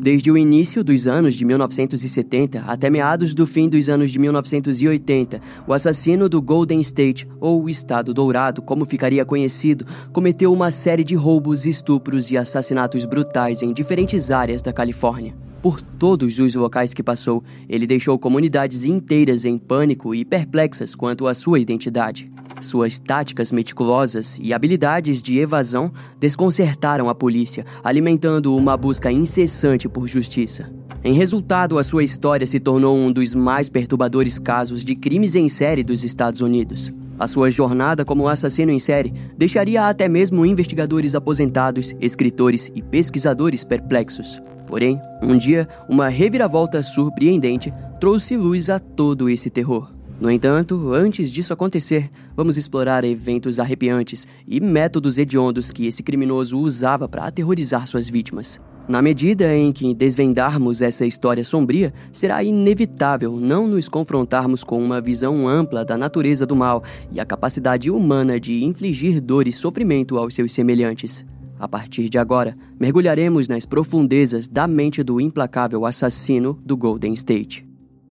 Desde o início dos anos de 1970 até meados do fim dos anos de 1980, o assassino do Golden State, ou Estado Dourado, como ficaria conhecido, cometeu uma série de roubos, estupros e assassinatos brutais em diferentes áreas da Califórnia. Por todos os locais que passou, ele deixou comunidades inteiras em pânico e perplexas quanto à sua identidade. Suas táticas meticulosas e habilidades de evasão desconcertaram a polícia, alimentando uma busca incessante por justiça. Em resultado, a sua história se tornou um dos mais perturbadores casos de crimes em série dos Estados Unidos. A sua jornada como assassino em série deixaria até mesmo investigadores aposentados, escritores e pesquisadores perplexos. Porém, um dia, uma reviravolta surpreendente trouxe luz a todo esse terror. No entanto, antes disso acontecer, vamos explorar eventos arrepiantes e métodos hediondos que esse criminoso usava para aterrorizar suas vítimas. Na medida em que desvendarmos essa história sombria, será inevitável não nos confrontarmos com uma visão ampla da natureza do mal e a capacidade humana de infligir dor e sofrimento aos seus semelhantes. A partir de agora, mergulharemos nas profundezas da mente do implacável assassino do Golden State.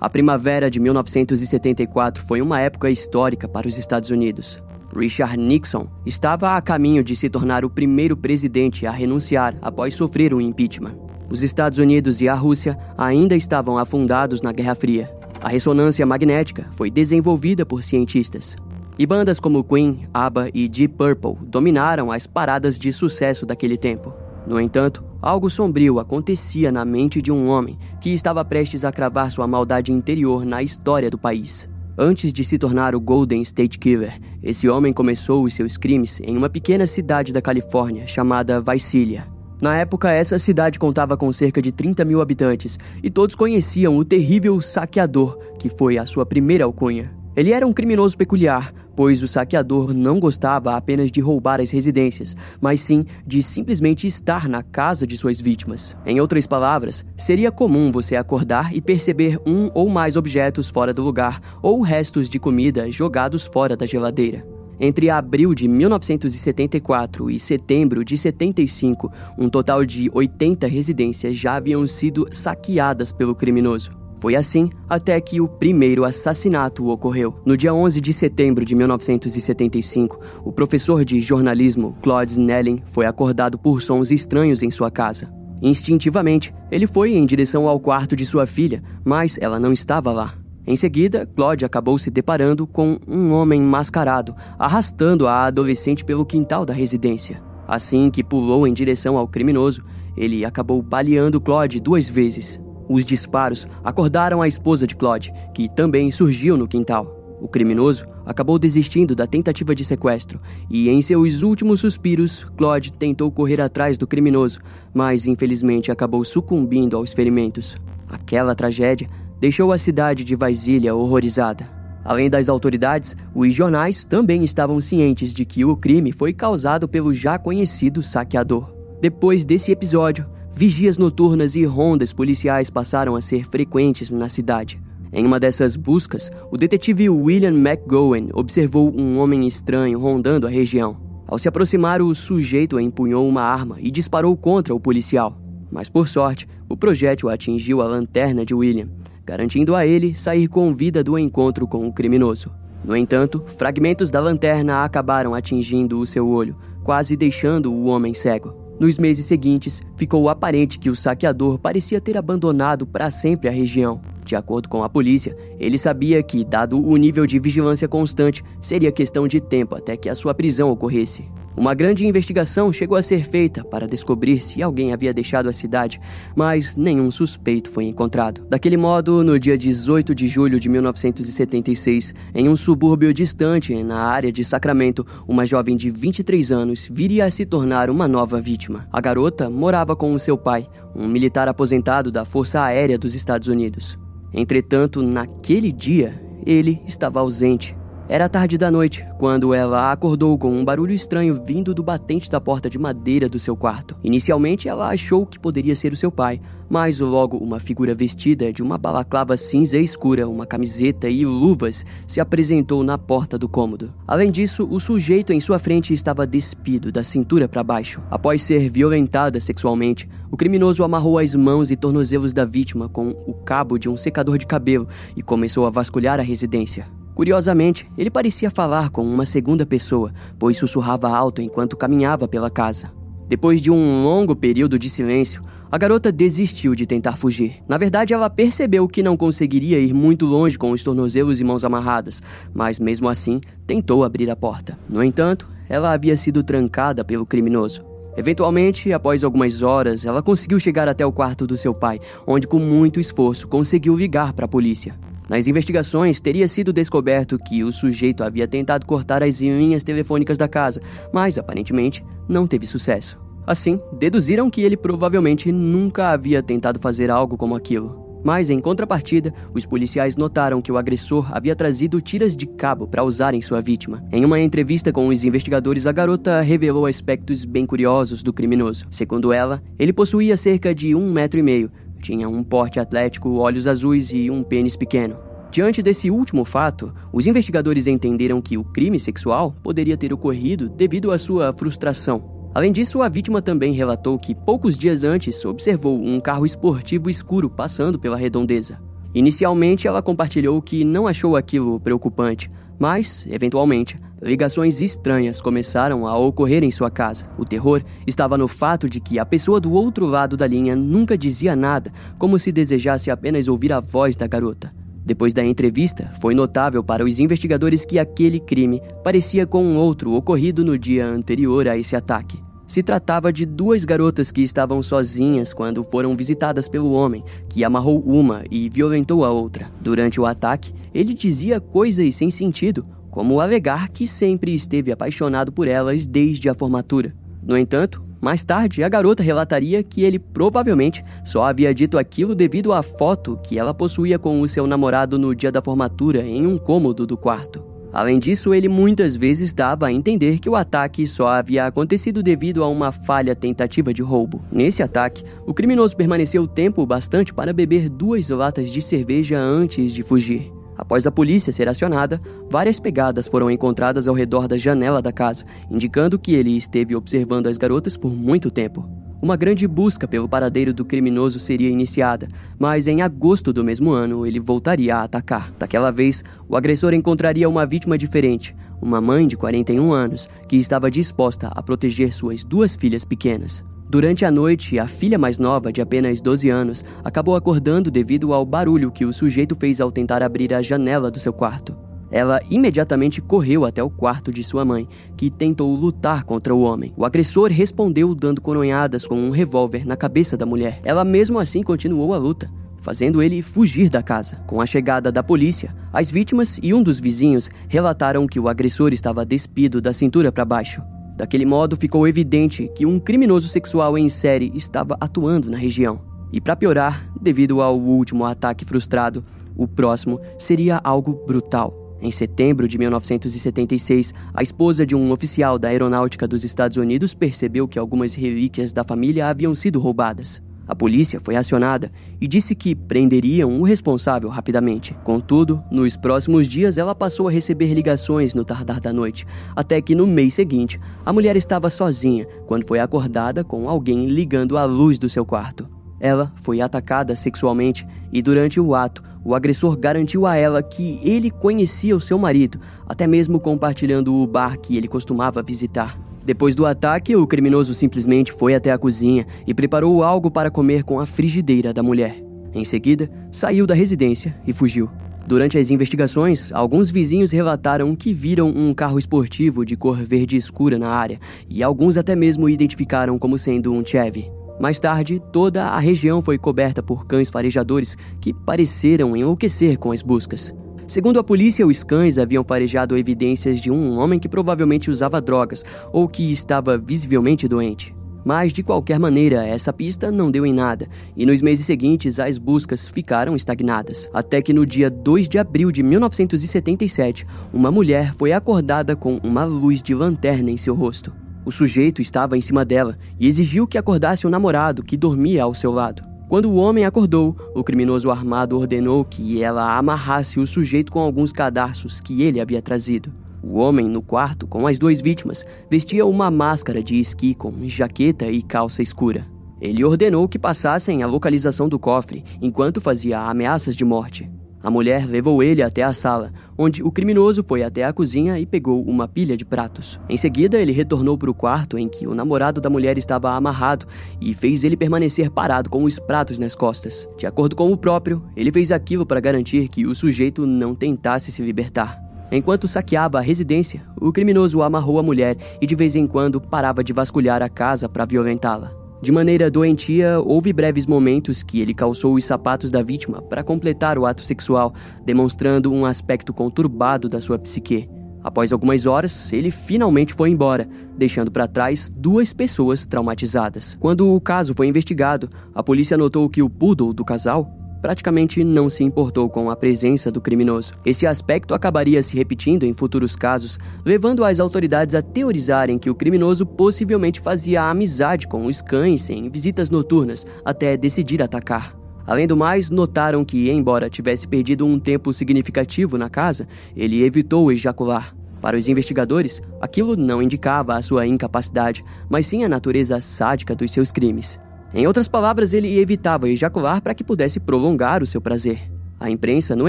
A primavera de 1974 foi uma época histórica para os Estados Unidos. Richard Nixon estava a caminho de se tornar o primeiro presidente a renunciar após sofrer um impeachment. Os Estados Unidos e a Rússia ainda estavam afundados na Guerra Fria. A ressonância magnética foi desenvolvida por cientistas. E bandas como Queen, ABBA e Deep Purple dominaram as paradas de sucesso daquele tempo. No entanto, algo sombrio acontecia na mente de um homem que estava prestes a cravar sua maldade interior na história do país. Antes de se tornar o Golden State Killer, esse homem começou os seus crimes em uma pequena cidade da Califórnia chamada Visalia. Na época, essa cidade contava com cerca de 30 mil habitantes e todos conheciam o terrível saqueador, que foi a sua primeira alcunha. Ele era um criminoso peculiar, pois o saqueador não gostava apenas de roubar as residências, mas sim de simplesmente estar na casa de suas vítimas. Em outras palavras, seria comum você acordar e perceber um ou mais objetos fora do lugar ou restos de comida jogados fora da geladeira. Entre abril de 1974 e setembro de 75, um total de 80 residências já haviam sido saqueadas pelo criminoso. Foi assim até que o primeiro assassinato ocorreu. No dia 11 de setembro de 1975, o professor de jornalismo Claude Snelling foi acordado por sons estranhos em sua casa. Instintivamente, ele foi em direção ao quarto de sua filha, mas ela não estava lá. Em seguida, Claude acabou se deparando com um homem mascarado, arrastando a adolescente pelo quintal da residência. Assim que pulou em direção ao criminoso, ele acabou baleando Claude duas vezes. Os disparos acordaram a esposa de Claude, que também surgiu no quintal. O criminoso acabou desistindo da tentativa de sequestro e, em seus últimos suspiros, Claude tentou correr atrás do criminoso, mas infelizmente acabou sucumbindo aos ferimentos. Aquela tragédia deixou a cidade de Vaisília horrorizada. Além das autoridades, os jornais também estavam cientes de que o crime foi causado pelo já conhecido saqueador. Depois desse episódio, vigias noturnas e rondas policiais passaram a ser frequentes na cidade. Em uma dessas buscas, o detetive William McGowan observou um homem estranho rondando a região. Ao se aproximar, o sujeito empunhou uma arma e disparou contra o policial. Mas por sorte, o projétil atingiu a lanterna de William, garantindo a ele sair com vida do encontro com o criminoso. No entanto, fragmentos da lanterna acabaram atingindo o seu olho, quase deixando o homem cego. Nos meses seguintes, ficou aparente que o saqueador parecia ter abandonado para sempre a região. De acordo com a polícia, ele sabia que, dado o nível de vigilância constante, seria questão de tempo até que a sua prisão ocorresse. Uma grande investigação chegou a ser feita para descobrir se alguém havia deixado a cidade, mas nenhum suspeito foi encontrado. Daquele modo, no dia 18 de julho de 1976, em um subúrbio distante, na área de Sacramento, uma jovem de 23 anos viria a se tornar uma nova vítima. A garota morava com o seu pai, um militar aposentado da Força Aérea dos Estados Unidos. Entretanto, naquele dia, ele estava ausente. Era tarde da noite, quando ela acordou com um barulho estranho vindo do batente da porta de madeira do seu quarto. Inicialmente, ela achou que poderia ser o seu pai, mas logo uma figura vestida de uma balaclava cinza escura, uma camiseta e luvas se apresentou na porta do cômodo. Além disso, o sujeito em sua frente estava despido da cintura para baixo. Após ser violentada sexualmente, o criminoso amarrou as mãos e tornozelos da vítima com o cabo de um secador de cabelo e começou a vasculhar a residência. Curiosamente, ele parecia falar com uma segunda pessoa, pois sussurrava alto enquanto caminhava pela casa. Depois de um longo período de silêncio, a garota desistiu de tentar fugir. Na verdade, ela percebeu que não conseguiria ir muito longe com os tornozelos e mãos amarradas, mas mesmo assim tentou abrir a porta. No entanto, ela havia sido trancada pelo criminoso. Eventualmente, após algumas horas, ela conseguiu chegar até o quarto do seu pai, onde com muito esforço conseguiu ligar para a polícia. Nas investigações, teria sido descoberto que o sujeito havia tentado cortar as linhas telefônicas da casa, mas aparentemente não teve sucesso. Assim, deduziram que ele provavelmente nunca havia tentado fazer algo como aquilo. Mas, em contrapartida, os policiais notaram que o agressor havia trazido tiras de cabo para usar em sua vítima. Em uma entrevista com os investigadores, a garota revelou aspectos bem curiosos do criminoso. Segundo ela, ele possuía cerca de um metro e meio, tinha um porte atlético, olhos azuis e um pênis pequeno. Diante desse último fato, os investigadores entenderam que o crime sexual poderia ter ocorrido devido à sua frustração. Além disso, a vítima também relatou que poucos dias antes observou um carro esportivo escuro passando pela redondeza. Inicialmente, ela compartilhou que não achou aquilo preocupante, mas, eventualmente, ligações estranhas começaram a ocorrer em sua casa. O terror estava no fato de que a pessoa do outro lado da linha nunca dizia nada, como se desejasse apenas ouvir a voz da garota. Depois da entrevista, foi notável para os investigadores que aquele crime parecia com um outro ocorrido no dia anterior a esse ataque. Se tratava de duas garotas que estavam sozinhas quando foram visitadas pelo homem, que amarrou uma e violentou a outra. Durante o ataque, ele dizia coisas sem sentido, como alegar que sempre esteve apaixonado por elas desde a formatura. No entanto, mais tarde, a garota relataria que ele provavelmente só havia dito aquilo devido à foto que ela possuía com o seu namorado no dia da formatura em um cômodo do quarto. Além disso, ele muitas vezes dava a entender que o ataque só havia acontecido devido a uma falha tentativa de roubo. Nesse ataque, o criminoso permaneceu tempo bastante para beber duas latas de cerveja antes de fugir. Após a polícia ser acionada, várias pegadas foram encontradas ao redor da janela da casa, indicando que ele esteve observando as garotas por muito tempo. Uma grande busca pelo paradeiro do criminoso seria iniciada, mas em agosto do mesmo ano ele voltaria a atacar. Daquela vez, o agressor encontraria uma vítima diferente, uma mãe de 41 anos que estava disposta a proteger suas duas filhas pequenas. Durante a noite, a filha mais nova, de apenas 12 anos, acabou acordando devido ao barulho que o sujeito fez ao tentar abrir a janela do seu quarto. Ela imediatamente correu até o quarto de sua mãe, que tentou lutar contra o homem. O agressor respondeu dando coronhadas com um revólver na cabeça da mulher. Ela mesmo assim continuou a luta, fazendo ele fugir da casa. Com a chegada da polícia, as vítimas e um dos vizinhos relataram que o agressor estava despido da cintura para baixo. Daquele modo, ficou evidente que um criminoso sexual em série estava atuando na região. E para piorar, devido ao último ataque frustrado, o próximo seria algo brutal. Em setembro de 1976, a esposa de um oficial da Aeronáutica dos Estados Unidos percebeu que algumas relíquias da família haviam sido roubadas. A polícia foi acionada e disse que prenderiam o responsável rapidamente. Contudo, nos próximos dias ela passou a receber ligações no tardar da noite, até que no mês seguinte a mulher estava sozinha quando foi acordada com alguém ligando a luz do seu quarto. Ela foi atacada sexualmente e durante o ato o agressor garantiu a ela que ele conhecia o seu marido, até mesmo compartilhando o bar que ele costumava visitar. Depois do ataque, o criminoso simplesmente foi até a cozinha e preparou algo para comer com a frigideira da mulher. Em seguida, saiu da residência e fugiu. Durante as investigações, alguns vizinhos relataram que viram um carro esportivo de cor verde escura na área e alguns até mesmo identificaram como sendo um Chevy. Mais tarde, toda a região foi coberta por cães farejadores que pareceram enlouquecer com as buscas. Segundo a polícia, os cães haviam farejado evidências de um homem que provavelmente usava drogas ou que estava visivelmente doente. Mas, de qualquer maneira, essa pista não deu em nada, e nos meses seguintes as buscas ficaram estagnadas. Até que no dia 2 de abril de 1977, uma mulher foi acordada com uma luz de lanterna em seu rosto. O sujeito estava em cima dela e exigiu que acordasse o namorado que dormia ao seu lado. Quando o homem acordou, o criminoso armado ordenou que ela amarrasse o sujeito com alguns cadarços que ele havia trazido. O homem, no quarto, com as duas vítimas, vestia uma máscara de esqui com jaqueta e calça escura. Ele ordenou que passassem a localização do cofre enquanto fazia ameaças de morte. A mulher levou ele até a sala, onde o criminoso foi até a cozinha e pegou uma pilha de pratos. Em seguida, ele retornou para o quarto em que o namorado da mulher estava amarrado e fez ele permanecer parado com os pratos nas costas. De acordo com o próprio, ele fez aquilo para garantir que o sujeito não tentasse se libertar. Enquanto saqueava a residência, o criminoso amarrou a mulher e de vez em quando parava de vasculhar a casa para violentá-la. De maneira doentia, houve breves momentos que ele calçou os sapatos da vítima para completar o ato sexual, demonstrando um aspecto conturbado da sua psique. Após algumas horas, ele finalmente foi embora, deixando para trás duas pessoas traumatizadas. Quando o caso foi investigado, a polícia notou que o poodle do casal praticamente não se importou com a presença do criminoso. Esse aspecto acabaria se repetindo em futuros casos, levando as autoridades a teorizarem que o criminoso possivelmente fazia amizade com os cães em visitas noturnas até decidir atacar. Além do mais, notaram que, embora tivesse perdido um tempo significativo na casa, ele evitou ejacular. Para os investigadores, aquilo não indicava a sua incapacidade, mas sim a natureza sádica dos seus crimes. Em outras palavras, ele evitava ejacular para que pudesse prolongar o seu prazer. A imprensa, no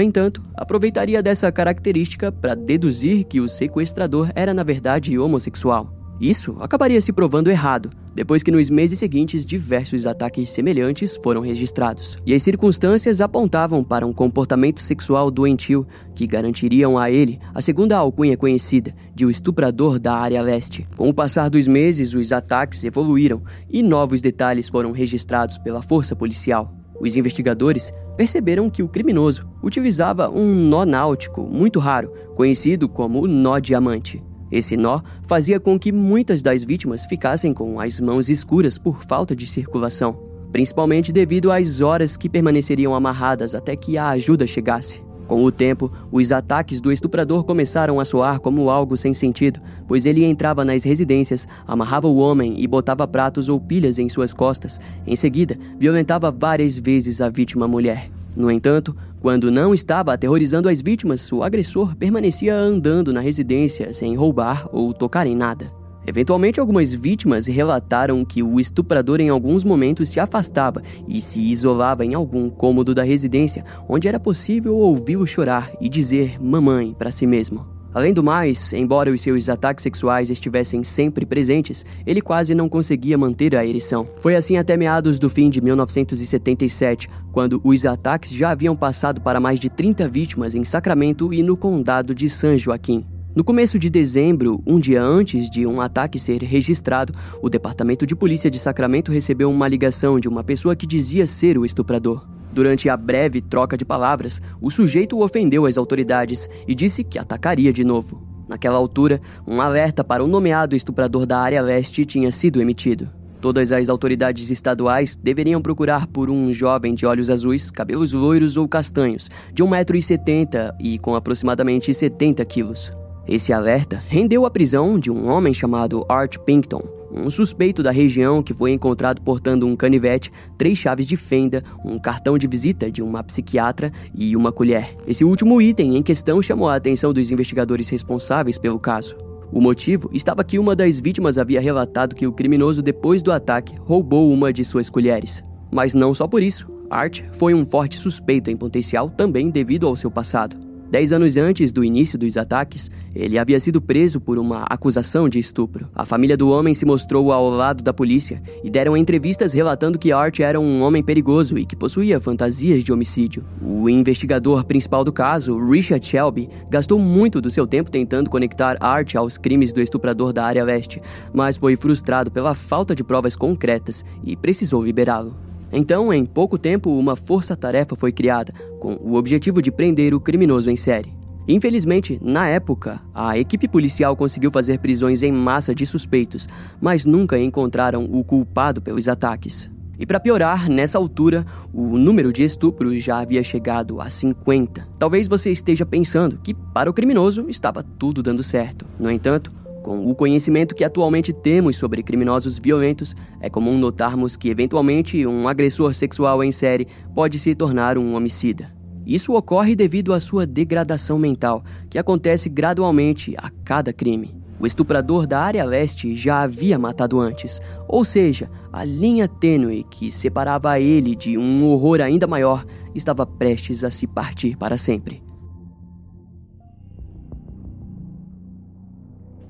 entanto, aproveitaria dessa característica para deduzir que o sequestrador era, na verdade, homossexual. Isso acabaria se provando errado, depois que nos meses seguintes diversos ataques semelhantes foram registrados. E as circunstâncias apontavam para um comportamento sexual doentio que garantiriam a ele a segunda alcunha conhecida de o estuprador da área leste. Com o passar dos meses, os ataques evoluíram e novos detalhes foram registrados pela força policial. Os investigadores perceberam que o criminoso utilizava um nó náutico muito raro, conhecido como nó diamante. Esse nó fazia com que muitas das vítimas ficassem com as mãos escuras por falta de circulação, principalmente devido às horas que permaneceriam amarradas até que a ajuda chegasse. Com o tempo, os ataques do estuprador começaram a soar como algo sem sentido, pois ele entrava nas residências, amarrava o homem e botava pratos ou pilhas em suas costas. Em seguida, violentava várias vezes a vítima mulher. No entanto, quando não estava aterrorizando as vítimas, o agressor permanecia andando na residência sem roubar ou tocar em nada. Eventualmente, algumas vítimas relataram que o estuprador em alguns momentos se afastava e se isolava em algum cômodo da residência, onde era possível ouvi-lo chorar e dizer mamãe para si mesmo. Além do mais, embora os seus ataques sexuais estivessem sempre presentes, ele quase não conseguia manter a ereção. Foi assim até meados do fim de 1977, quando os ataques já haviam passado para mais de 30 vítimas em Sacramento e no condado de San Joaquim. No começo de dezembro, um dia antes de um ataque ser registrado, o Departamento de Polícia de Sacramento recebeu uma ligação de uma pessoa que dizia ser o estuprador. Durante a breve troca de palavras, o sujeito ofendeu as autoridades e disse que atacaria de novo. Naquela altura, um alerta para o nomeado estuprador da área leste tinha sido emitido. Todas as autoridades estaduais deveriam procurar por um jovem de olhos azuis, cabelos loiros ou castanhos, de 1,70m e com aproximadamente 70 quilos. Esse alerta rendeu a prisão de um homem chamado Art Pinkton, um suspeito da região que foi encontrado portando um canivete, três chaves de fenda, um cartão de visita de uma psiquiatra e uma colher. Esse último item em questão chamou a atenção dos investigadores responsáveis pelo caso. O motivo estava que uma das vítimas havia relatado que o criminoso, depois do ataque, roubou uma de suas colheres. Mas não só por isso. Art foi um forte suspeito em potencial também devido ao seu passado. Dez anos antes do início dos ataques, ele havia sido preso por uma acusação de estupro. A família do homem se mostrou ao lado da polícia e deram entrevistas relatando que Art era um homem perigoso e que possuía fantasias de homicídio. O investigador principal do caso, Richard Shelby, gastou muito do seu tempo tentando conectar Art aos crimes do estuprador da área leste, mas foi frustrado pela falta de provas concretas e precisou liberá-lo. Então, em pouco tempo, uma força-tarefa foi criada, com o objetivo de prender o criminoso em série. Infelizmente, na época, a equipe policial conseguiu fazer prisões em massa de suspeitos, mas nunca encontraram o culpado pelos ataques. E para piorar, nessa altura, o número de estupros já havia chegado a 50. Talvez você esteja pensando que para o criminoso estava tudo dando certo. No entanto, com o conhecimento que atualmente temos sobre criminosos violentos, é comum notarmos que, eventualmente, um agressor sexual em série pode se tornar um homicida. Isso ocorre devido à sua degradação mental, que acontece gradualmente a cada crime. O estuprador da área leste já havia matado antes, ou seja, a linha tênue que separava ele de um horror ainda maior estava prestes a se partir para sempre.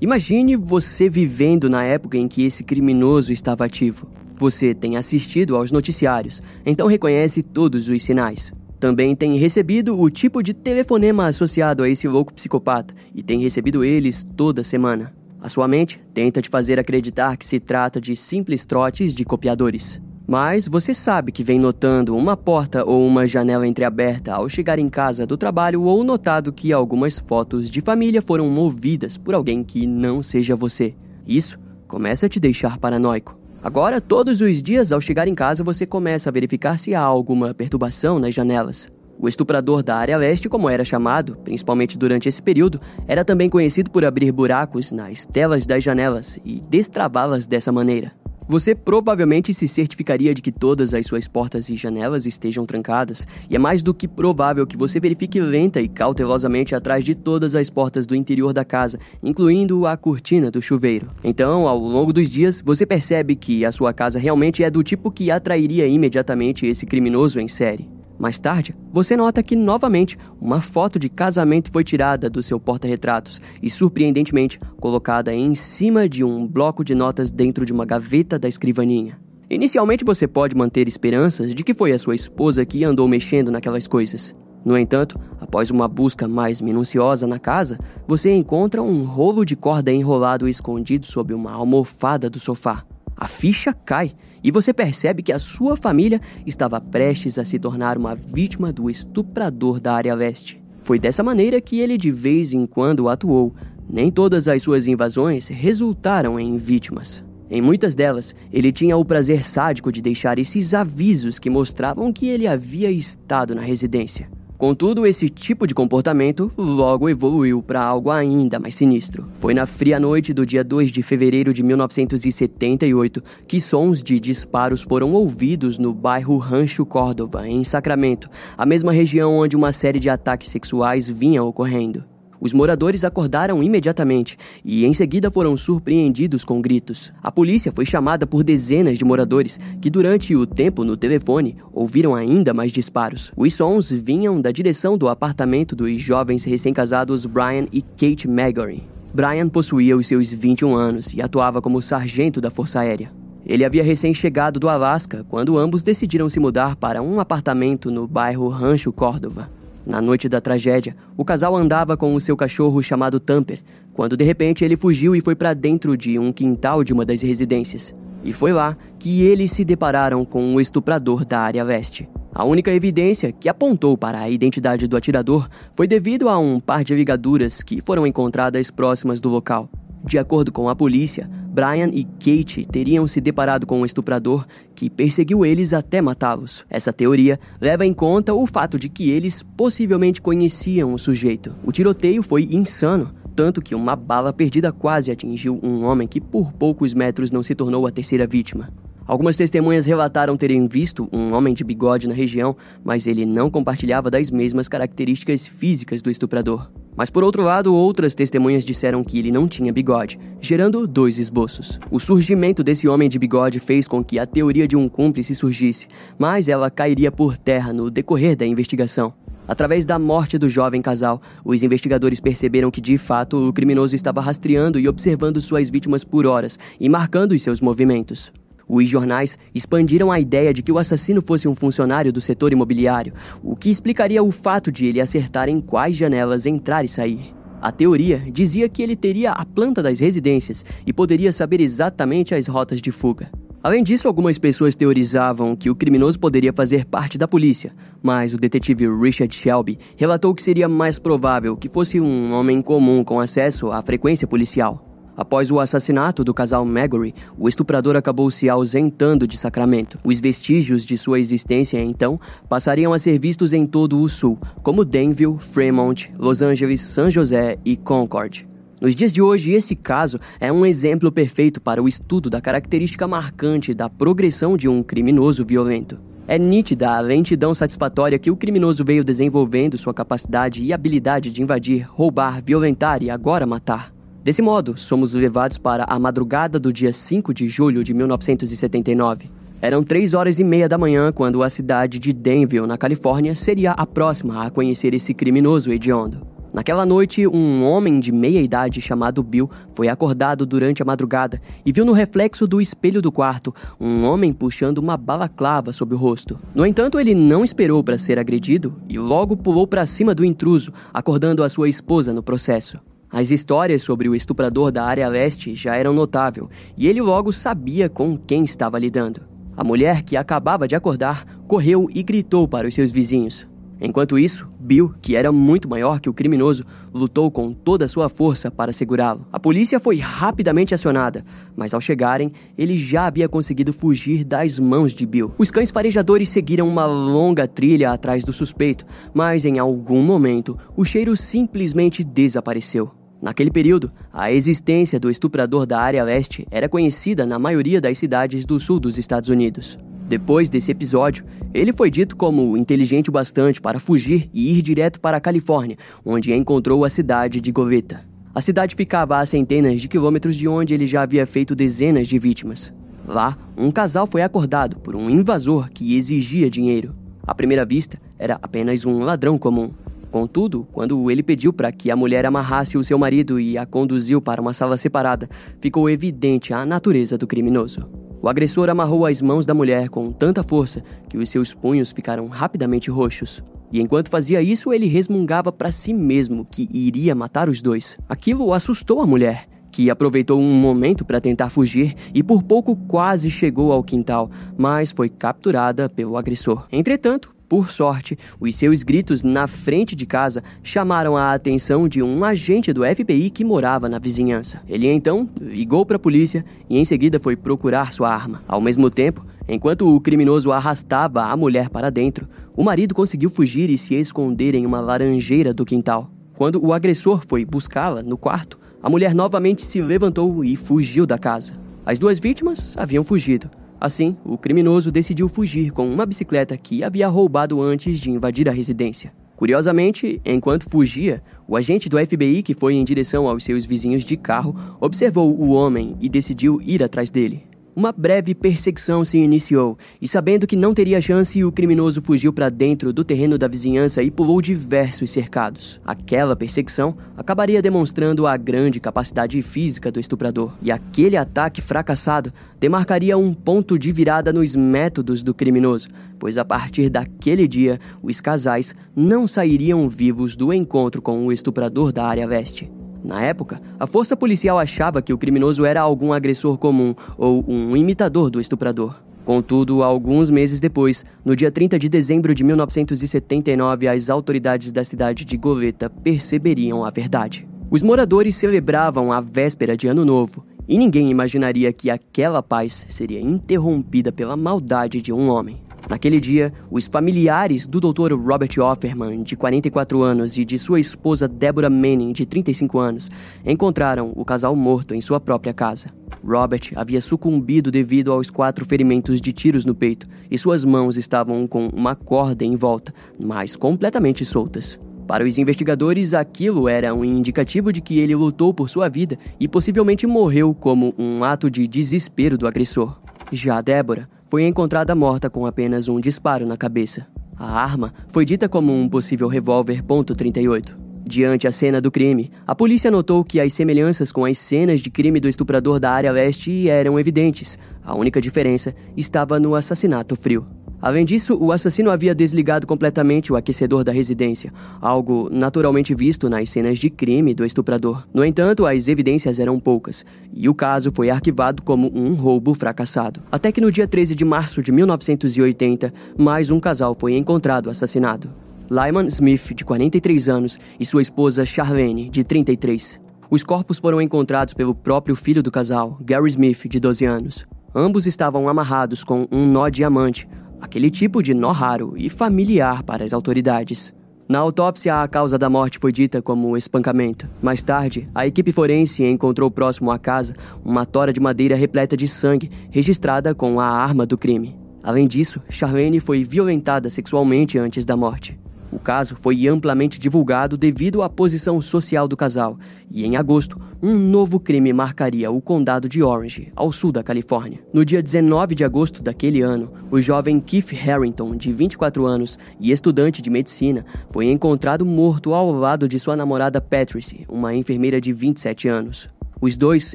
Imagine você vivendo na época em que esse criminoso estava ativo. Você tem assistido aos noticiários, então reconhece todos os sinais. Também tem recebido o tipo de telefonema associado a esse louco psicopata e tem recebido eles toda semana. A sua mente tenta te fazer acreditar que se trata de simples trotes de copiadores. Mas você sabe que vem notando uma porta ou uma janela entreaberta ao chegar em casa do trabalho ou notado que algumas fotos de família foram movidas por alguém que não seja você. Isso começa a te deixar paranoico. Agora, todos os dias ao chegar em casa, você começa a verificar se há alguma perturbação nas janelas. O estuprador da área leste, como era chamado, principalmente durante esse período, era também conhecido por abrir buracos nas telas das janelas e destravá-las dessa maneira. Você provavelmente se certificaria de que todas as suas portas e janelas estejam trancadas, e é mais do que provável que você verifique lenta e cautelosamente atrás de todas as portas do interior da casa, incluindo a cortina do chuveiro. Então, ao longo dos dias, você percebe que a sua casa realmente é do tipo que atrairia imediatamente esse criminoso em série. Mais tarde, você nota que novamente uma foto de casamento foi tirada do seu porta-retratos e, surpreendentemente, colocada em cima de um bloco de notas dentro de uma gaveta da escrivaninha. Inicialmente, você pode manter esperanças de que foi a sua esposa que andou mexendo naquelas coisas. No entanto, após uma busca mais minuciosa na casa, você encontra um rolo de corda enrolado escondido sob uma almofada do sofá. A ficha cai e você percebe que a sua família estava prestes a se tornar uma vítima do estuprador da área leste. Foi dessa maneira que ele de vez em quando atuou. Nem todas as suas invasões resultaram em vítimas. Em muitas delas, ele tinha o prazer sádico de deixar esses avisos que mostravam que ele havia estado na residência. Contudo, esse tipo de comportamento logo evoluiu para algo ainda mais sinistro. Foi na fria noite do dia 2 de fevereiro de 1978 que sons de disparos foram ouvidos no bairro Rancho Córdoba, em Sacramento, a mesma região onde uma série de ataques sexuais vinha ocorrendo. Os moradores acordaram imediatamente e em seguida foram surpreendidos com gritos. A polícia foi chamada por dezenas de moradores que, durante o tempo no telefone, ouviram ainda mais disparos. Os sons vinham da direção do apartamento dos jovens recém-casados Brian e Kate Maggory. Brian possuía os seus 21 anos e atuava como sargento da Força Aérea. Ele havia recém-chegado do Alasca quando ambos decidiram se mudar para um apartamento no bairro Rancho Córdoba. Na noite da tragédia, o casal andava com o seu cachorro chamado Tamper, quando de repente ele fugiu e foi para dentro de um quintal de uma das residências. E foi lá que eles se depararam com o estuprador da área leste. A única evidência que apontou para a identidade do atirador foi devido a um par de ligaduras que foram encontradas próximas do local. De acordo com a polícia, Brian e Kate teriam se deparado com um estuprador que perseguiu eles até matá-los. Essa teoria leva em conta o fato de que eles possivelmente conheciam o sujeito. O tiroteio foi insano, tanto que uma bala perdida quase atingiu um homem que por poucos metros não se tornou a terceira vítima. Algumas testemunhas relataram terem visto um homem de bigode na região, mas ele não compartilhava das mesmas características físicas do estuprador. Mas por outro lado, outras testemunhas disseram que ele não tinha bigode, gerando dois esboços. O surgimento desse homem de bigode fez com que a teoria de um cúmplice surgisse, mas ela cairia por terra no decorrer da investigação. Através da morte do jovem casal, os investigadores perceberam que de fato o criminoso estava rastreando e observando suas vítimas por horas e marcando os seus movimentos. Os jornais expandiram a ideia de que o assassino fosse um funcionário do setor imobiliário, o que explicaria o fato de ele acertar em quais janelas entrar e sair. A teoria dizia que ele teria a planta das residências e poderia saber exatamente as rotas de fuga. Além disso, algumas pessoas teorizavam que o criminoso poderia fazer parte da polícia, mas o detetive Richard Shelby relatou que seria mais provável que fosse um homem comum com acesso à frequência policial. Após o assassinato do casal Magory, o estuprador acabou se ausentando de Sacramento. Os vestígios de sua existência, então, passariam a ser vistos em todo o sul, como Danville, Fremont, Los Angeles, San José e Concord. Nos dias de hoje, esse caso é um exemplo perfeito para o estudo da característica marcante da progressão de um criminoso violento. É nítida a lentidão satisfatória que o criminoso veio desenvolvendo sua capacidade e habilidade de invadir, roubar, violentar e agora matar. Desse modo, somos levados para a madrugada do dia 5 de julho de 1979. Eram três horas e meia da manhã quando a cidade de Danville, na Califórnia, seria a próxima a conhecer esse criminoso hediondo. Naquela noite, um homem de meia idade chamado Bill foi acordado durante a madrugada e viu no reflexo do espelho do quarto um homem puxando uma balaclava sob o rosto. No entanto, ele não esperou para ser agredido e logo pulou para cima do intruso, acordando a sua esposa no processo. As histórias sobre o estuprador da área leste já eram notável e ele logo sabia com quem estava lidando. A mulher, que acabava de acordar, correu e gritou para os seus vizinhos. Enquanto isso, Bill, que era muito maior que o criminoso, lutou com toda a sua força para segurá-lo. A polícia foi rapidamente acionada, mas ao chegarem, ele já havia conseguido fugir das mãos de Bill. Os cães farejadores seguiram uma longa trilha atrás do suspeito, mas em algum momento o cheiro simplesmente desapareceu. Naquele período, a existência do estuprador da área leste era conhecida na maioria das cidades do sul dos Estados Unidos. Depois desse episódio, ele foi dito como inteligente o bastante para fugir e ir direto para a Califórnia, onde encontrou a cidade de Goleta. A cidade ficava a centenas de quilômetros de onde ele já havia feito dezenas de vítimas. Lá, um casal foi acordado por um invasor que exigia dinheiro. À primeira vista, era apenas um ladrão comum. Contudo, quando ele pediu para que a mulher amarrasse o seu marido e a conduziu para uma sala separada, ficou evidente a natureza do criminoso. O agressor amarrou as mãos da mulher com tanta força que os seus punhos ficaram rapidamente roxos. E enquanto fazia isso, ele resmungava para si mesmo que iria matar os dois. Aquilo assustou a mulher, que aproveitou um momento para tentar fugir e por pouco quase chegou ao quintal, mas foi capturada pelo agressor. Entretanto, por sorte, os seus gritos na frente de casa chamaram a atenção de um agente do FBI que morava na vizinhança. Ele então ligou para a polícia e em seguida foi procurar sua arma. Ao mesmo tempo, enquanto o criminoso arrastava a mulher para dentro, o marido conseguiu fugir e se esconder em uma laranjeira do quintal. Quando o agressor foi buscá-la no quarto, a mulher novamente se levantou e fugiu da casa. As duas vítimas haviam fugido, Assim, o criminoso decidiu fugir com uma bicicleta que havia roubado antes de invadir a residência. Curiosamente, enquanto fugia, o agente do FBI que foi em direção aos seus vizinhos de carro observou o homem e decidiu ir atrás dele. Uma breve perseguição se iniciou, e sabendo que não teria chance, o criminoso fugiu para dentro do terreno da vizinhança e pulou diversos cercados. Aquela perseguição acabaria demonstrando a grande capacidade física do estuprador, e aquele ataque fracassado demarcaria um ponto de virada nos métodos do criminoso, pois a partir daquele dia, os casais não sairiam vivos do encontro com o estuprador da área leste. Na época, a força policial achava que o criminoso era algum agressor comum ou um imitador do estuprador. Contudo, alguns meses depois, no dia 30 de dezembro de 1979, as autoridades da cidade de Goleta perceberiam a verdade. Os moradores celebravam a véspera de Ano Novo e ninguém imaginaria que aquela paz seria interrompida pela maldade de um homem. Naquele dia, os familiares do Dr. Robert Offerman, de 44 anos, e de sua esposa Deborah Manning, de 35 anos, encontraram o casal morto em sua própria casa. Robert havia sucumbido devido aos quatro ferimentos de tiros no peito e suas mãos estavam com uma corda em volta, mas completamente soltas. Para os investigadores, aquilo era um indicativo de que ele lutou por sua vida e possivelmente morreu como um ato de desespero do agressor. Já Débora foi encontrada morta com apenas um disparo na cabeça. A arma foi dita como um possível revólver .38. Diante a cena do crime, a polícia notou que as semelhanças com as cenas de crime do estuprador da área leste eram evidentes. A única diferença estava no assassinato frio. Além disso, o assassino havia desligado completamente o aquecedor da residência, algo naturalmente visto nas cenas de crime do estuprador. No entanto, as evidências eram poucas, e o caso foi arquivado como um roubo fracassado. Até que no dia 13 de março de 1980, mais um casal foi encontrado assassinado. Lyman Smith, de 43 anos, e sua esposa Charlene, de 33. Os corpos foram encontrados pelo próprio filho do casal, Gary Smith, de 12 anos. Ambos estavam amarrados com um nó diamante, aquele tipo de nó raro e familiar para as autoridades. Na autópsia, a causa da morte foi dita como espancamento. Mais tarde, a equipe forense encontrou próximo à casa uma tora de madeira repleta de sangue, registrada com a arma do crime. Além disso, Charlene foi violentada sexualmente antes da morte. O caso foi amplamente divulgado devido à posição social do casal, e em agosto, um novo crime marcaria o condado de Orange, ao sul da Califórnia. No dia 19 de agosto daquele ano, o jovem Keith Harrington, de 24 anos e estudante de medicina, foi encontrado morto ao lado de sua namorada Patrice, uma enfermeira de 27 anos. Os dois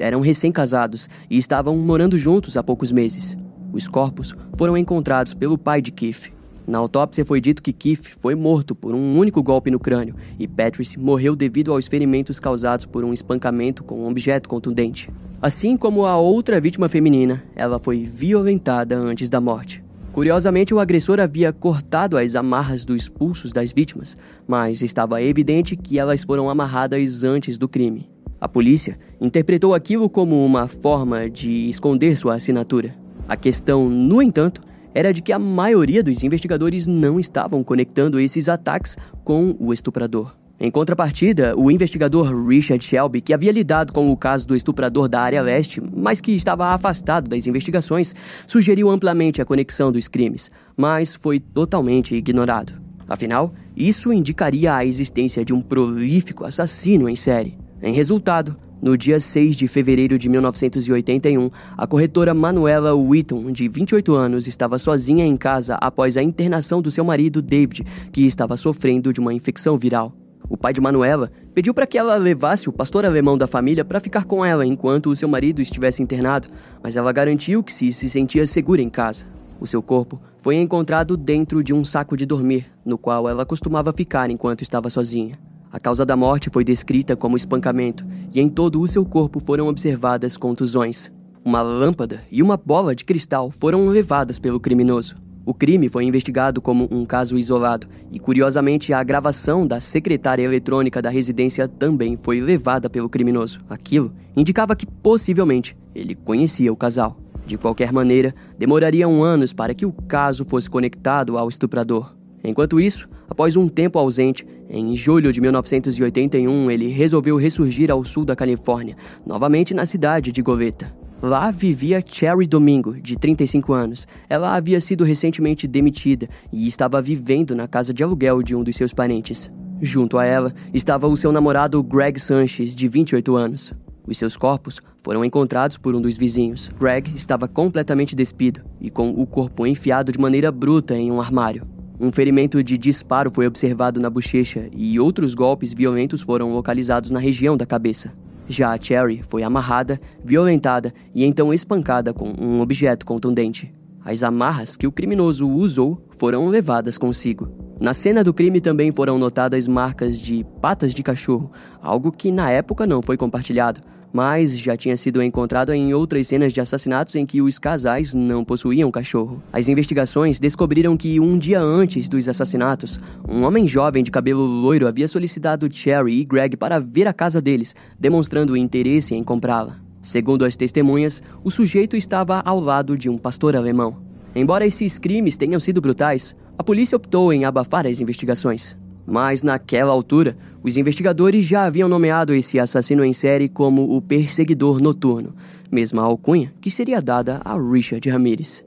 eram recém-casados e estavam morando juntos há poucos meses. Os corpos foram encontrados pelo pai de Keith, na autópsia foi dito que Keith foi morto por um único golpe no crânio e Patrice morreu devido aos ferimentos causados por um espancamento com um objeto contundente. Assim como a outra vítima feminina, ela foi violentada antes da morte. Curiosamente, o agressor havia cortado as amarras dos pulsos das vítimas, mas estava evidente que elas foram amarradas antes do crime. A polícia interpretou aquilo como uma forma de esconder sua assinatura. A questão, no entanto, era de que a maioria dos investigadores não estavam conectando esses ataques com o estuprador. Em contrapartida, o investigador Richard Shelby, que havia lidado com o caso do estuprador da área leste, mas que estava afastado das investigações, sugeriu amplamente a conexão dos crimes, mas foi totalmente ignorado. Afinal, isso indicaria a existência de um prolífico assassino em série. Em resultado, no dia 6 de fevereiro de 1981, a corretora Manuela Whitton, de 28 anos, estava sozinha em casa após a internação do seu marido David, que estava sofrendo de uma infecção viral. O pai de Manuela pediu para que ela levasse o pastor alemão da família para ficar com ela enquanto o seu marido estivesse internado, mas ela garantiu que se, se sentia segura em casa. O seu corpo foi encontrado dentro de um saco de dormir, no qual ela costumava ficar enquanto estava sozinha. A causa da morte foi descrita como espancamento e em todo o seu corpo foram observadas contusões. Uma lâmpada e uma bola de cristal foram levadas pelo criminoso. O crime foi investigado como um caso isolado e, curiosamente, a gravação da secretária eletrônica da residência também foi levada pelo criminoso. Aquilo indicava que possivelmente ele conhecia o casal. De qualquer maneira, demorariam anos para que o caso fosse conectado ao estuprador. Enquanto isso, após um tempo ausente, em julho de 1981, ele resolveu ressurgir ao sul da Califórnia, novamente na cidade de Goleta. Lá vivia Cherry Domingo, de 35 anos. Ela havia sido recentemente demitida e estava vivendo na casa de aluguel de um dos seus parentes. Junto a ela estava o seu namorado Greg Sanches, de 28 anos. Os seus corpos foram encontrados por um dos vizinhos. Greg estava completamente despido e com o corpo enfiado de maneira bruta em um armário. Um ferimento de disparo foi observado na bochecha e outros golpes violentos foram localizados na região da cabeça. Já a Cherry foi amarrada, violentada e então espancada com um objeto contundente. As amarras que o criminoso usou foram levadas consigo. Na cena do crime também foram notadas marcas de patas de cachorro, algo que na época não foi compartilhado, mas já tinha sido encontrado em outras cenas de assassinatos em que os casais não possuíam cachorro. As investigações descobriram que um dia antes dos assassinatos, um homem jovem de cabelo loiro havia solicitado Cherry e Greg para ver a casa deles, demonstrando interesse em comprá-la. Segundo as testemunhas, o sujeito estava ao lado de um pastor alemão. Embora esses crimes tenham sido brutais, a polícia optou em abafar as investigações. Mas naquela altura, os investigadores já haviam nomeado esse assassino em série como o Perseguidor Noturno, mesma alcunha que seria dada a Richard Ramirez.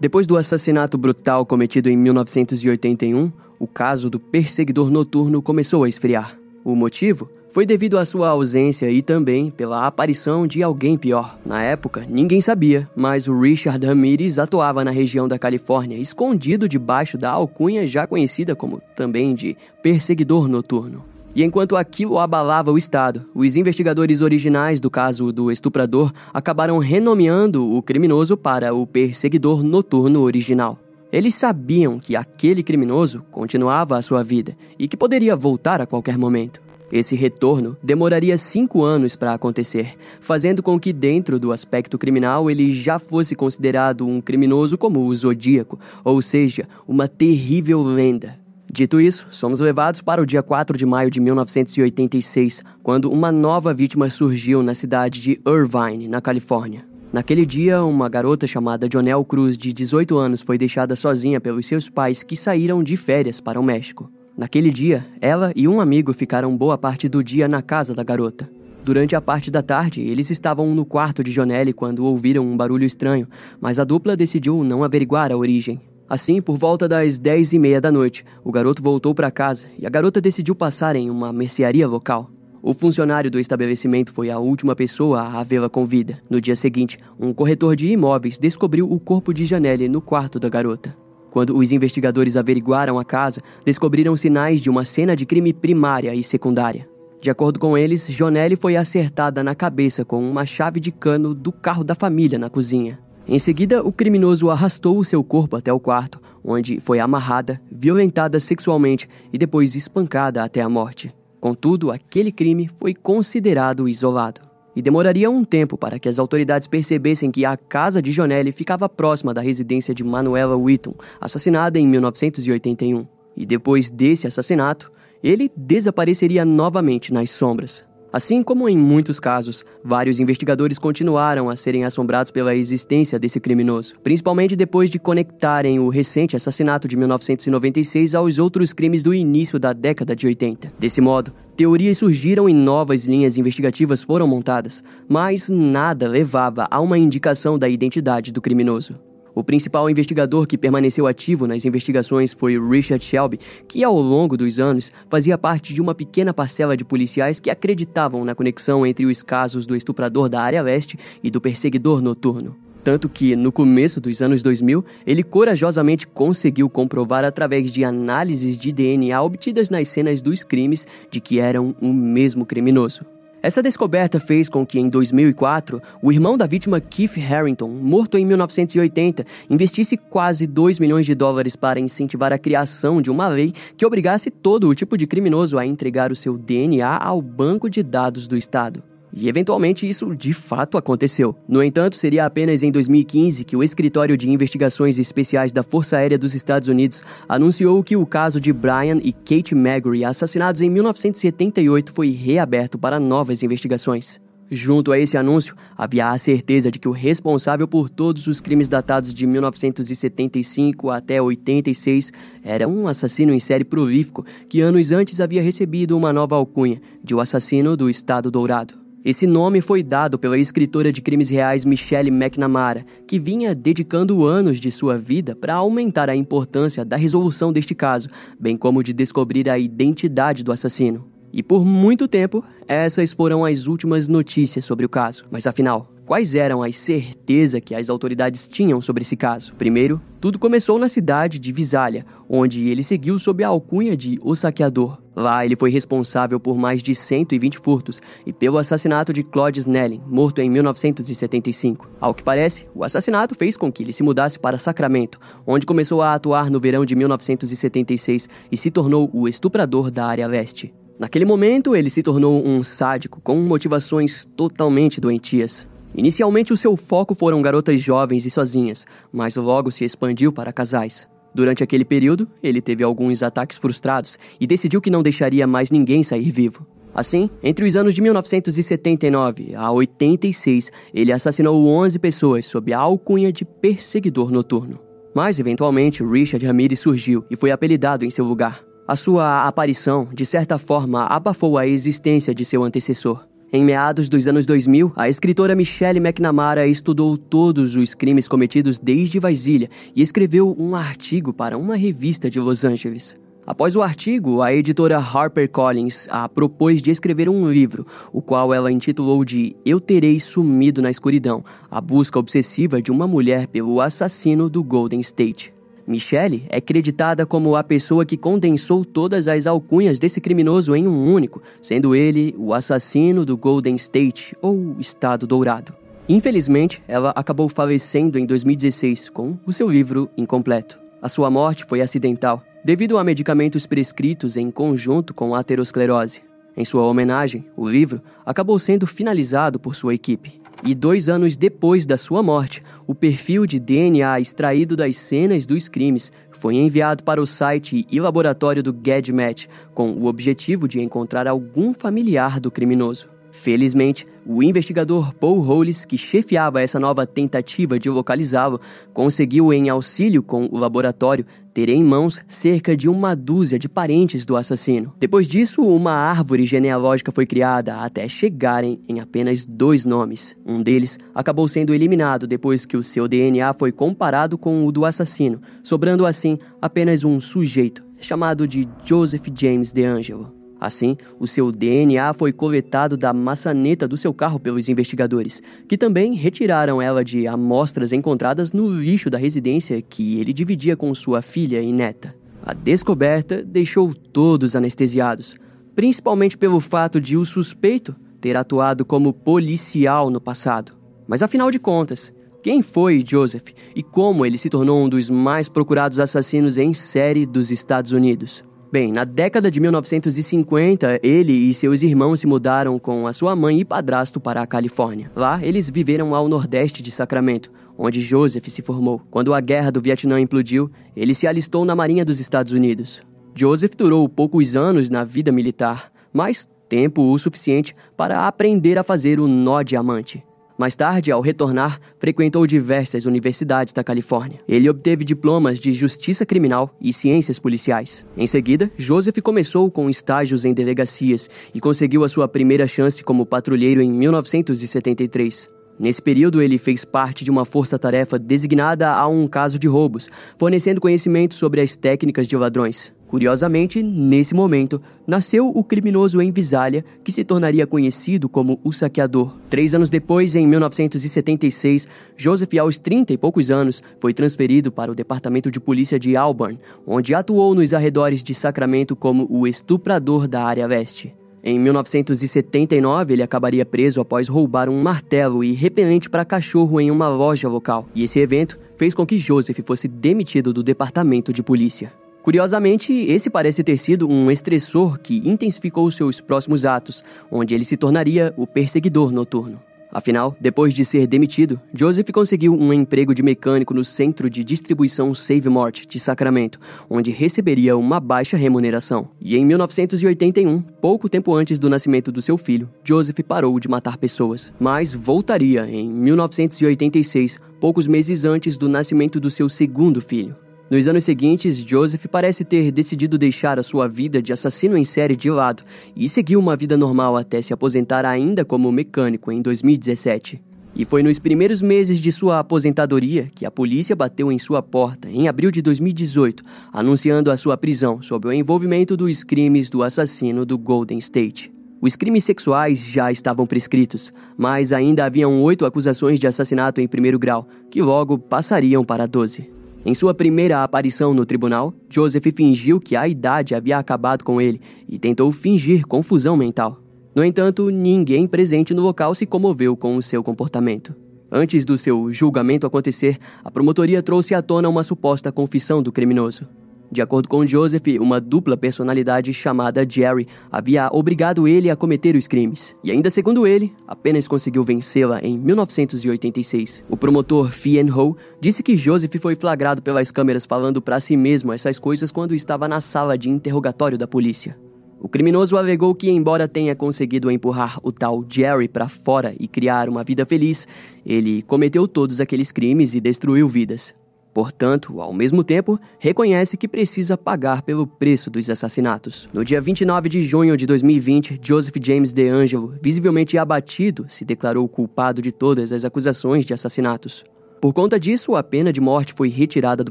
Depois do assassinato brutal cometido em 1981, o caso do Perseguidor Noturno começou a esfriar. O motivo foi devido à sua ausência e também pela aparição de alguém pior. Na época, ninguém sabia, mas o Richard Ramirez atuava na região da Califórnia, escondido debaixo da alcunha já conhecida como também de perseguidor noturno. E enquanto aquilo abalava o Estado, os investigadores originais do caso do estuprador acabaram renomeando o criminoso para o perseguidor noturno original. Eles sabiam que aquele criminoso continuava a sua vida e que poderia voltar a qualquer momento. Esse retorno demoraria cinco anos para acontecer, fazendo com que, dentro do aspecto criminal, ele já fosse considerado um criminoso como o Zodíaco, ou seja, uma terrível lenda. Dito isso, somos levados para o dia 4 de maio de 1986, quando uma nova vítima surgiu na cidade de Irvine, na Califórnia. Naquele dia, uma garota chamada Jonelle Cruz, de 18 anos, foi deixada sozinha pelos seus pais que saíram de férias para o México. Naquele dia, ela e um amigo ficaram boa parte do dia na casa da garota. Durante a parte da tarde, eles estavam no quarto de Jonelle quando ouviram um barulho estranho, mas a dupla decidiu não averiguar a origem. Assim, por volta das 10 e meia da noite, o garoto voltou para casa e a garota decidiu passar em uma mercearia local. O funcionário do estabelecimento foi a última pessoa a vê-la com vida. No dia seguinte, um corretor de imóveis descobriu o corpo de Janelle no quarto da garota. Quando os investigadores averiguaram a casa, descobriram sinais de uma cena de crime primária e secundária. De acordo com eles, Jonelle foi acertada na cabeça com uma chave de cano do carro da família na cozinha. Em seguida, o criminoso arrastou o seu corpo até o quarto, onde foi amarrada, violentada sexualmente e depois espancada até a morte. Contudo, aquele crime foi considerado isolado. E demoraria um tempo para que as autoridades percebessem que a casa de Jonelli ficava próxima da residência de Manuela Whitton, assassinada em 1981. E depois desse assassinato, ele desapareceria novamente nas sombras. Assim como em muitos casos, vários investigadores continuaram a serem assombrados pela existência desse criminoso, principalmente depois de conectarem o recente assassinato de 1996 aos outros crimes do início da década de 80. Desse modo, teorias surgiram e novas linhas investigativas foram montadas, mas nada levava a uma indicação da identidade do criminoso. O principal investigador que permaneceu ativo nas investigações foi Richard Shelby, que ao longo dos anos fazia parte de uma pequena parcela de policiais que acreditavam na conexão entre os casos do estuprador da área leste e do perseguidor noturno. Tanto que, no começo dos anos 2000, ele corajosamente conseguiu comprovar através de análises de DNA obtidas nas cenas dos crimes de que eram o mesmo criminoso. Essa descoberta fez com que, em 2004, o irmão da vítima Keith Harrington, morto em 1980, investisse quase 2 milhões de dólares para incentivar a criação de uma lei que obrigasse todo o tipo de criminoso a entregar o seu DNA ao banco de dados do Estado. E eventualmente isso de fato aconteceu. No entanto, seria apenas em 2015 que o Escritório de Investigações Especiais da Força Aérea dos Estados Unidos anunciou que o caso de Brian e Kate Magri, assassinados em 1978, foi reaberto para novas investigações. Junto a esse anúncio, havia a certeza de que o responsável por todos os crimes datados de 1975 até 86 era um assassino em série prolífico que anos antes havia recebido uma nova alcunha de o assassino do Estado Dourado. Esse nome foi dado pela escritora de crimes reais Michelle McNamara, que vinha dedicando anos de sua vida para aumentar a importância da resolução deste caso, bem como de descobrir a identidade do assassino. E por muito tempo, essas foram as últimas notícias sobre o caso. Mas afinal, quais eram as certezas que as autoridades tinham sobre esse caso? Primeiro, tudo começou na cidade de Visalia, onde ele seguiu sob a alcunha de O Saqueador. Lá, ele foi responsável por mais de 120 furtos e pelo assassinato de Claude Snelling, morto em 1975. Ao que parece, o assassinato fez com que ele se mudasse para Sacramento, onde começou a atuar no verão de 1976 e se tornou o estuprador da área leste. Naquele momento, ele se tornou um sádico com motivações totalmente doentias. Inicialmente, o seu foco foram garotas jovens e sozinhas, mas logo se expandiu para casais. Durante aquele período, ele teve alguns ataques frustrados e decidiu que não deixaria mais ninguém sair vivo. Assim, entre os anos de 1979 a 86, ele assassinou 11 pessoas sob a alcunha de perseguidor noturno. Mas, eventualmente, Richard Ramirez surgiu e foi apelidado em seu lugar. A sua aparição, de certa forma, abafou a existência de seu antecessor. Em meados dos anos 2000, a escritora Michelle McNamara estudou todos os crimes cometidos desde Vasilha e escreveu um artigo para uma revista de Los Angeles. Após o artigo, a editora HarperCollins a propôs de escrever um livro, o qual ela intitulou de Eu Terei Sumido na Escuridão a busca obsessiva de uma mulher pelo assassino do Golden State. Michelle é creditada como a pessoa que condensou todas as alcunhas desse criminoso em um único, sendo ele o assassino do Golden State ou Estado Dourado. Infelizmente, ela acabou falecendo em 2016 com o seu livro incompleto. A sua morte foi acidental, devido a medicamentos prescritos em conjunto com a aterosclerose. Em sua homenagem, o livro acabou sendo finalizado por sua equipe. E dois anos depois da sua morte, o perfil de DNA extraído das cenas dos crimes foi enviado para o site e laboratório do GEDMAT com o objetivo de encontrar algum familiar do criminoso. Felizmente, o investigador Paul Hollis, que chefiava essa nova tentativa de localizá-lo, conseguiu, em auxílio com o laboratório, ter em mãos cerca de uma dúzia de parentes do assassino. Depois disso, uma árvore genealógica foi criada até chegarem em apenas dois nomes. Um deles acabou sendo eliminado depois que o seu DNA foi comparado com o do assassino, sobrando assim apenas um sujeito chamado de Joseph James DeAngelo. Assim, o seu DNA foi coletado da maçaneta do seu carro pelos investigadores, que também retiraram ela de amostras encontradas no lixo da residência que ele dividia com sua filha e neta. A descoberta deixou todos anestesiados, principalmente pelo fato de o suspeito ter atuado como policial no passado. Mas afinal de contas, quem foi Joseph e como ele se tornou um dos mais procurados assassinos em série dos Estados Unidos? Bem, na década de 1950, ele e seus irmãos se mudaram com a sua mãe e padrasto para a Califórnia. Lá, eles viveram ao nordeste de Sacramento, onde Joseph se formou. Quando a guerra do Vietnã implodiu, ele se alistou na Marinha dos Estados Unidos. Joseph durou poucos anos na vida militar, mas tempo o suficiente para aprender a fazer o nó diamante. Mais tarde, ao retornar, frequentou diversas universidades da Califórnia. Ele obteve diplomas de Justiça Criminal e Ciências Policiais. Em seguida, Joseph começou com estágios em delegacias e conseguiu a sua primeira chance como patrulheiro em 1973. Nesse período, ele fez parte de uma força-tarefa designada a um caso de roubos, fornecendo conhecimento sobre as técnicas de ladrões. Curiosamente, nesse momento, nasceu o criminoso em Visália, que se tornaria conhecido como o saqueador. Três anos depois, em 1976, Joseph, aos 30 e poucos anos, foi transferido para o Departamento de Polícia de Auburn, onde atuou nos arredores de Sacramento como o estuprador da área leste. Em 1979, ele acabaria preso após roubar um martelo e repelente para cachorro em uma loja local, e esse evento fez com que Joseph fosse demitido do departamento de polícia. Curiosamente, esse parece ter sido um estressor que intensificou seus próximos atos, onde ele se tornaria o perseguidor noturno. Afinal, depois de ser demitido, Joseph conseguiu um emprego de mecânico no centro de distribuição Save Mort de Sacramento, onde receberia uma baixa remuneração. E em 1981, pouco tempo antes do nascimento do seu filho, Joseph parou de matar pessoas, mas voltaria em 1986, poucos meses antes do nascimento do seu segundo filho. Nos anos seguintes, Joseph parece ter decidido deixar a sua vida de assassino em série de lado e seguiu uma vida normal até se aposentar ainda como mecânico em 2017. E foi nos primeiros meses de sua aposentadoria que a polícia bateu em sua porta em abril de 2018, anunciando a sua prisão sob o envolvimento dos crimes do assassino do Golden State. Os crimes sexuais já estavam prescritos, mas ainda haviam oito acusações de assassinato em primeiro grau, que logo passariam para doze. Em sua primeira aparição no tribunal, Joseph fingiu que a idade havia acabado com ele e tentou fingir confusão mental. No entanto, ninguém presente no local se comoveu com o seu comportamento. Antes do seu julgamento acontecer, a promotoria trouxe à tona uma suposta confissão do criminoso. De acordo com Joseph, uma dupla personalidade chamada Jerry havia obrigado ele a cometer os crimes. E ainda segundo ele, apenas conseguiu vencê-la em 1986. O promotor Fien Ho disse que Joseph foi flagrado pelas câmeras falando para si mesmo essas coisas quando estava na sala de interrogatório da polícia. O criminoso alegou que, embora tenha conseguido empurrar o tal Jerry para fora e criar uma vida feliz, ele cometeu todos aqueles crimes e destruiu vidas. Portanto, ao mesmo tempo, reconhece que precisa pagar pelo preço dos assassinatos. No dia 29 de junho de 2020, Joseph James DeAngelo, visivelmente abatido, se declarou culpado de todas as acusações de assassinatos. Por conta disso, a pena de morte foi retirada do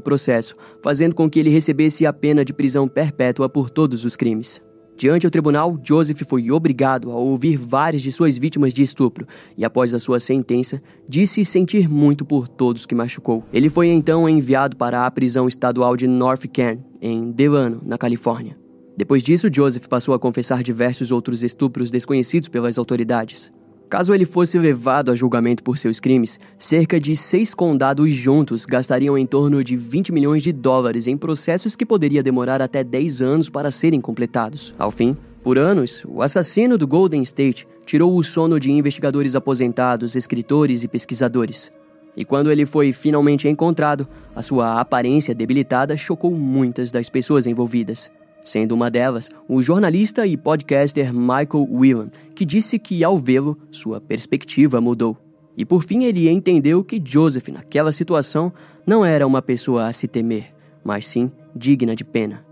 processo, fazendo com que ele recebesse a pena de prisão perpétua por todos os crimes. Diante do tribunal, Joseph foi obrigado a ouvir várias de suas vítimas de estupro e, após a sua sentença, disse sentir muito por todos que machucou. Ele foi então enviado para a prisão estadual de North Cairn, em Delano, na Califórnia. Depois disso, Joseph passou a confessar diversos outros estupros desconhecidos pelas autoridades. Caso ele fosse levado a julgamento por seus crimes, cerca de seis condados juntos gastariam em torno de 20 milhões de dólares em processos que poderia demorar até 10 anos para serem completados. Ao fim, por anos, o assassino do Golden State tirou o sono de investigadores aposentados, escritores e pesquisadores. E quando ele foi finalmente encontrado, a sua aparência debilitada chocou muitas das pessoas envolvidas sendo uma delas o jornalista e podcaster Michael Whelan, que disse que ao vê-lo, sua perspectiva mudou. E por fim ele entendeu que Joseph, naquela situação, não era uma pessoa a se temer, mas sim digna de pena.